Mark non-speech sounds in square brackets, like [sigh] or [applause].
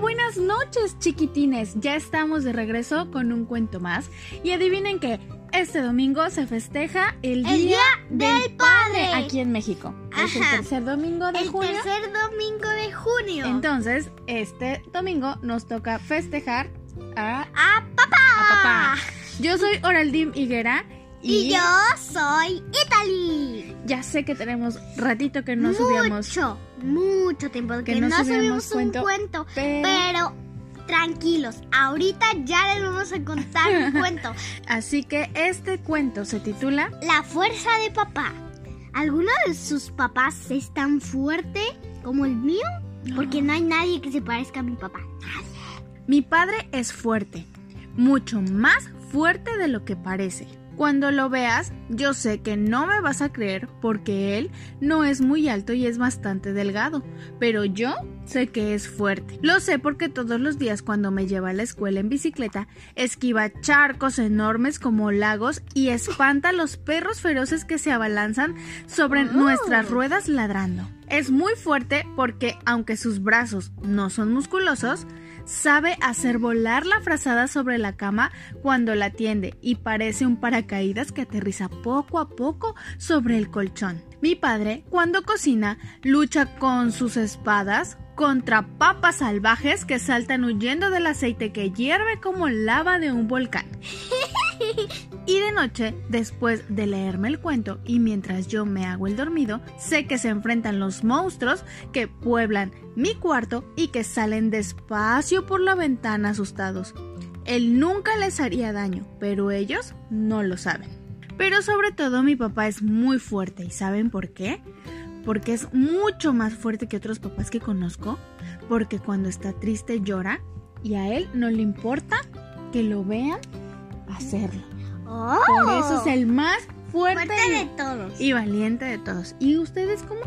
Buenas noches, chiquitines. Ya estamos de regreso con un cuento más. Y adivinen que este domingo se festeja el Día, El Día del Padre. aquí en México. Es el tercer domingo de El junio. tercer domingo de junio. Entonces, este domingo nos toca festejar a, ¡A papá! a papá. Yo soy Oraldim Higuera. Y yo soy Italy. Ya sé que tenemos ratito que no subíamos. Mucho, mucho tiempo que, que no subimos cuento, un cuento. pero- Pero tranquilos, ahorita ya les vamos a contar un [laughs] cuento. Así que este cuento se titula La fuerza de papá. ¿Alguno de sus papás es tan fuerte como el mío? Porque no hay nadie que se parezca a mi papá. Mi padre es fuerte, mucho más fuerte de lo que parece. Cuando lo veas, yo sé que no me vas a creer porque él no es muy alto y es bastante delgado, pero yo sé que es fuerte. Lo sé porque todos los días cuando me lleva a la escuela en bicicleta, esquiva charcos enormes como lagos y espanta a los perros feroces que se abalanzan sobre Oh. nuestras ruedas ladrando. Es muy fuerte porque, aunque sus brazos no son musculosos, sabe hacer volar la frazada sobre la cama cuando la tiende y parece un paracaídas que aterriza poco a poco sobre el colchón. Mi padre, cuando cocina, lucha con sus espadas contra papas salvajes que saltan huyendo del aceite que hierve como lava de un volcán. [laughs] Y de noche, después de leerme el cuento y mientras yo me hago el dormido, sé que se enfrentan los monstruos que pueblan mi cuarto y que salen despacio por la ventana asustados. Él nunca les haría daño, pero ellos no lo saben. Pero sobre todo mi papá es muy fuerte y ¿saben por qué? Porque es mucho más fuerte que otros papás que conozco, porque cuando está triste llora y a él no le importa que lo vean hacerlo. ¡Oh! Por eso es el más fuerte, fuerte de todos. y valiente de todos. ¿Y ustedes cómo?